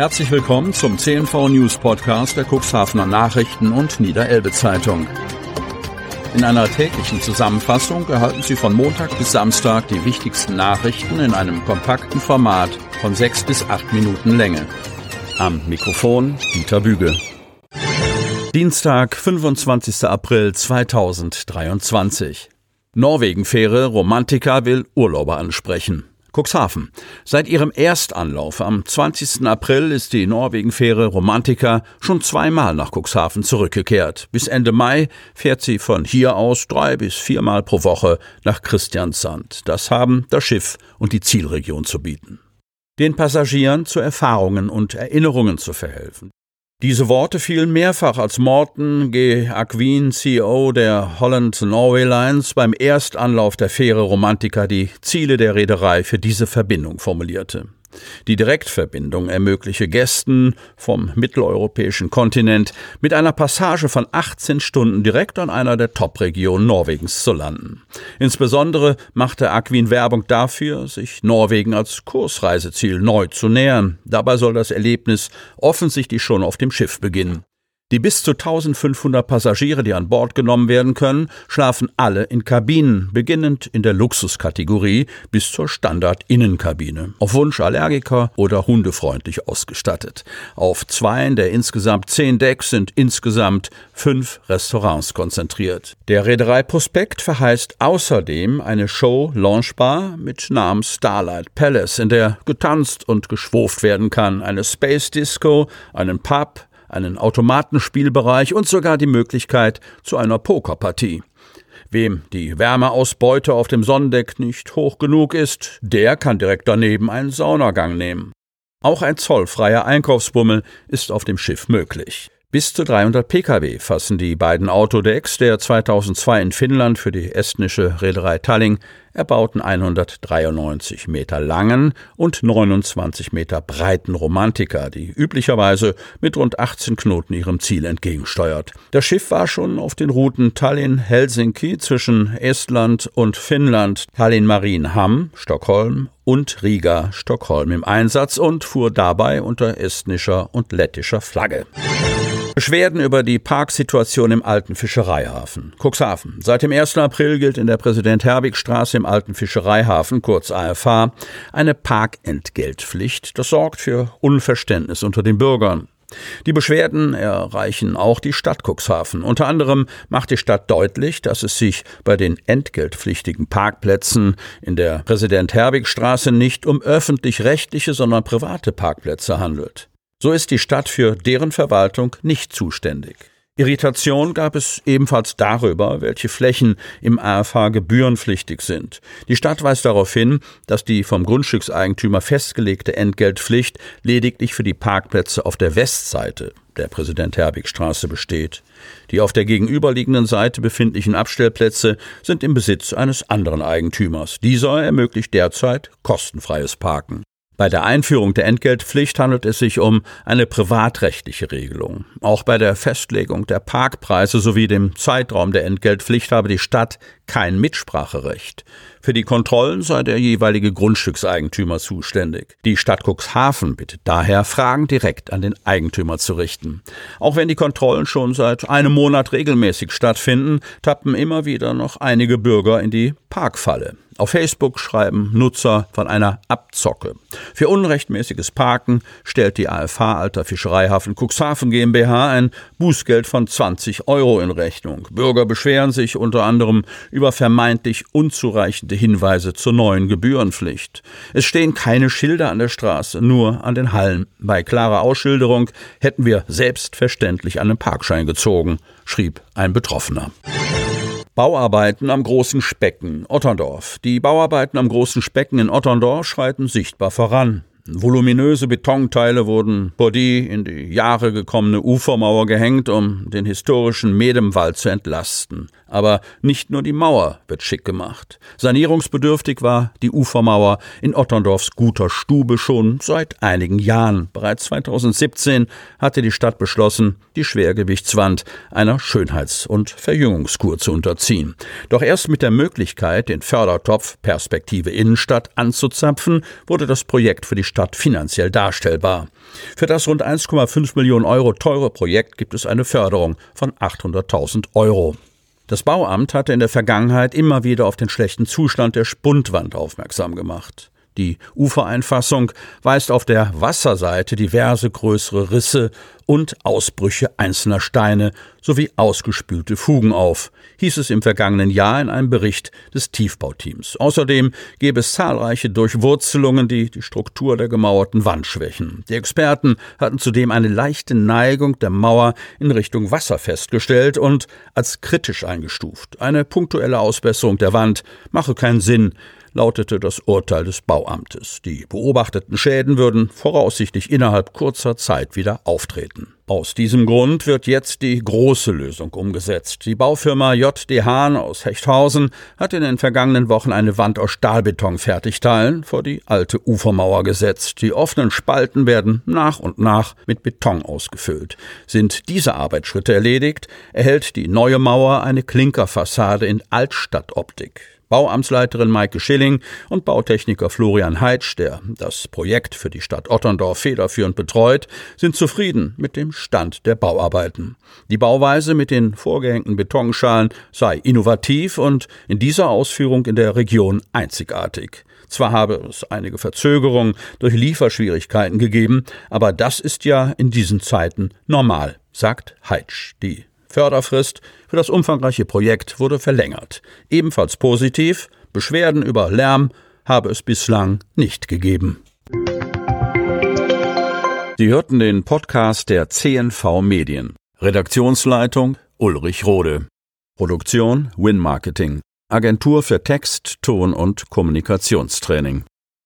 Herzlich willkommen zum CNV News Podcast der Cuxhavener Nachrichten und Niederelbe Zeitung. In einer täglichen Zusammenfassung erhalten Sie von Montag bis Samstag die wichtigsten Nachrichten in einem kompakten Format von sechs bis acht Minuten Länge. Am Mikrofon Dieter Büge. Dienstag, 25. April 2023. Norwegen-Fähre Romantika will Urlauber ansprechen. Cuxhaven. Seit ihrem Erstanlauf am 20. April ist die Norwegen-Fähre Romantica schon zweimal nach Cuxhaven zurückgekehrt. Bis Ende Mai fährt sie von hier aus drei bis viermal pro Woche nach Christiansand. Das haben das Schiff und die Zielregion zu bieten. Den Passagieren zu Erfahrungen und Erinnerungen zu verhelfen. Diese Worte fielen mehrfach, als Morton G. Aquin, CEO der Holland Norway Lines, beim Erstanlauf der Fähre Romantica die Ziele der Reederei für diese Verbindung formulierte. Die Direktverbindung ermögliche Gästen vom mitteleuropäischen Kontinent mit einer Passage von 18 Stunden direkt an einer der Top-Regionen Norwegens zu landen. Insbesondere machte Aquin Werbung dafür, sich Norwegen als Kursreiseziel neu zu nähern. Dabei soll das Erlebnis offensichtlich schon auf dem Schiff beginnen. Die bis zu 1500 Passagiere, die an Bord genommen werden können, schlafen alle in Kabinen, beginnend in der Luxuskategorie bis zur Standard-Innenkabine, auf Wunsch Allergiker oder hundefreundlich ausgestattet. Auf zweien der insgesamt zehn Decks sind insgesamt fünf Restaurants konzentriert. Der Reederei-Prospekt verheißt außerdem eine Show Launchbar mit Namen Starlight Palace, in der getanzt und geschwurft werden kann, eine Space Disco, einen Pub, einen Automatenspielbereich und sogar die Möglichkeit zu einer Pokerpartie. Wem die Wärmeausbeute auf dem Sonnendeck nicht hoch genug ist, der kann direkt daneben einen Saunagang nehmen. Auch ein zollfreier Einkaufsbummel ist auf dem Schiff möglich. Bis zu 300 Pkw fassen die beiden Autodecks der 2002 in Finnland für die estnische Reederei Tallinn erbauten 193 Meter langen und 29 Meter breiten Romantika, die üblicherweise mit rund 18 Knoten ihrem Ziel entgegensteuert. Das Schiff war schon auf den Routen Tallinn-Helsinki zwischen Estland und Finnland, Tallinn-Marienham, Stockholm und Riga, Stockholm im Einsatz und fuhr dabei unter estnischer und lettischer Flagge. Beschwerden über die Parksituation im alten Fischereihafen. Cuxhaven. Seit dem 1. April gilt in der Präsident-Herbig-Straße im alten Fischereihafen, kurz AFH, eine Parkentgeltpflicht. Das sorgt für Unverständnis unter den Bürgern. Die Beschwerden erreichen auch die Stadt Cuxhaven. Unter anderem macht die Stadt deutlich, dass es sich bei den entgeltpflichtigen Parkplätzen in der Präsident-Herbig-Straße nicht um öffentlich-rechtliche, sondern private Parkplätze handelt. So ist die Stadt für deren Verwaltung nicht zuständig. Irritation gab es ebenfalls darüber, welche Flächen im AFH gebührenpflichtig sind. Die Stadt weist darauf hin, dass die vom Grundstückseigentümer festgelegte Entgeltpflicht lediglich für die Parkplätze auf der Westseite der Präsident-Herbig-Straße besteht. Die auf der gegenüberliegenden Seite befindlichen Abstellplätze sind im Besitz eines anderen Eigentümers. Dieser ermöglicht derzeit kostenfreies Parken. Bei der Einführung der Entgeltpflicht handelt es sich um eine privatrechtliche Regelung. Auch bei der Festlegung der Parkpreise sowie dem Zeitraum der Entgeltpflicht habe die Stadt kein Mitspracherecht. Für die Kontrollen sei der jeweilige Grundstückseigentümer zuständig. Die Stadt Cuxhaven bittet daher, Fragen direkt an den Eigentümer zu richten. Auch wenn die Kontrollen schon seit einem Monat regelmäßig stattfinden, tappen immer wieder noch einige Bürger in die Parkfalle. Auf Facebook schreiben Nutzer von einer Abzocke. Für unrechtmäßiges Parken stellt die AFH Alter Fischereihafen Cuxhaven GmbH ein Bußgeld von 20 Euro in Rechnung. Bürger beschweren sich unter anderem über vermeintlich unzureichende Hinweise zur neuen Gebührenpflicht. Es stehen keine Schilder an der Straße, nur an den Hallen. Bei klarer Ausschilderung hätten wir selbstverständlich einen Parkschein gezogen, schrieb ein Betroffener. Bauarbeiten am Großen Specken, Otterndorf. Die Bauarbeiten am Großen Specken in Otterndorf schreiten sichtbar voran. Voluminöse Betonteile wurden vor die in die Jahre gekommene Ufermauer gehängt, um den historischen Medemwald zu entlasten. Aber nicht nur die Mauer wird schick gemacht. Sanierungsbedürftig war die Ufermauer in Otterndorfs guter Stube schon seit einigen Jahren. Bereits 2017 hatte die Stadt beschlossen, die Schwergewichtswand einer Schönheits- und Verjüngungskur zu unterziehen. Doch erst mit der Möglichkeit, den Fördertopf Perspektive Innenstadt anzuzapfen, wurde das Projekt für die Stadt Stadt finanziell darstellbar. Für das rund 1,5 Millionen Euro teure Projekt gibt es eine Förderung von 800.000 Euro. Das Bauamt hatte in der Vergangenheit immer wieder auf den schlechten Zustand der Spundwand aufmerksam gemacht. Die Ufereinfassung weist auf der Wasserseite diverse größere Risse und Ausbrüche einzelner Steine sowie ausgespülte Fugen auf, hieß es im vergangenen Jahr in einem Bericht des Tiefbauteams. Außerdem gäbe es zahlreiche Durchwurzelungen, die die Struktur der gemauerten Wand schwächen. Die Experten hatten zudem eine leichte Neigung der Mauer in Richtung Wasser festgestellt und als kritisch eingestuft. Eine punktuelle Ausbesserung der Wand mache keinen Sinn, lautete das Urteil des Bauamtes. Die beobachteten Schäden würden voraussichtlich innerhalb kurzer Zeit wieder auftreten. Aus diesem Grund wird jetzt die große Lösung umgesetzt. Die Baufirma JD Hahn aus Hechthausen hat in den vergangenen Wochen eine Wand aus Stahlbeton-Fertigteilen vor die alte Ufermauer gesetzt. Die offenen Spalten werden nach und nach mit Beton ausgefüllt. Sind diese Arbeitsschritte erledigt, erhält die neue Mauer eine Klinkerfassade in Altstadtoptik. Bauamtsleiterin Maike Schilling und Bautechniker Florian Heitsch, der das Projekt für die Stadt Otterndorf federführend betreut, sind zufrieden mit dem Stand der Bauarbeiten. Die Bauweise mit den vorgehängten Betonschalen sei innovativ und in dieser Ausführung in der Region einzigartig. Zwar habe es einige Verzögerungen durch Lieferschwierigkeiten gegeben, aber das ist ja in diesen Zeiten normal, sagt Heitsch. Die Förderfrist für das umfangreiche Projekt wurde verlängert. Ebenfalls positiv, Beschwerden über Lärm habe es bislang nicht gegeben. Sie hörten den Podcast der CNV Medien. Redaktionsleitung Ulrich Rode. Produktion Win Marketing. Agentur für Text, Ton und Kommunikationstraining.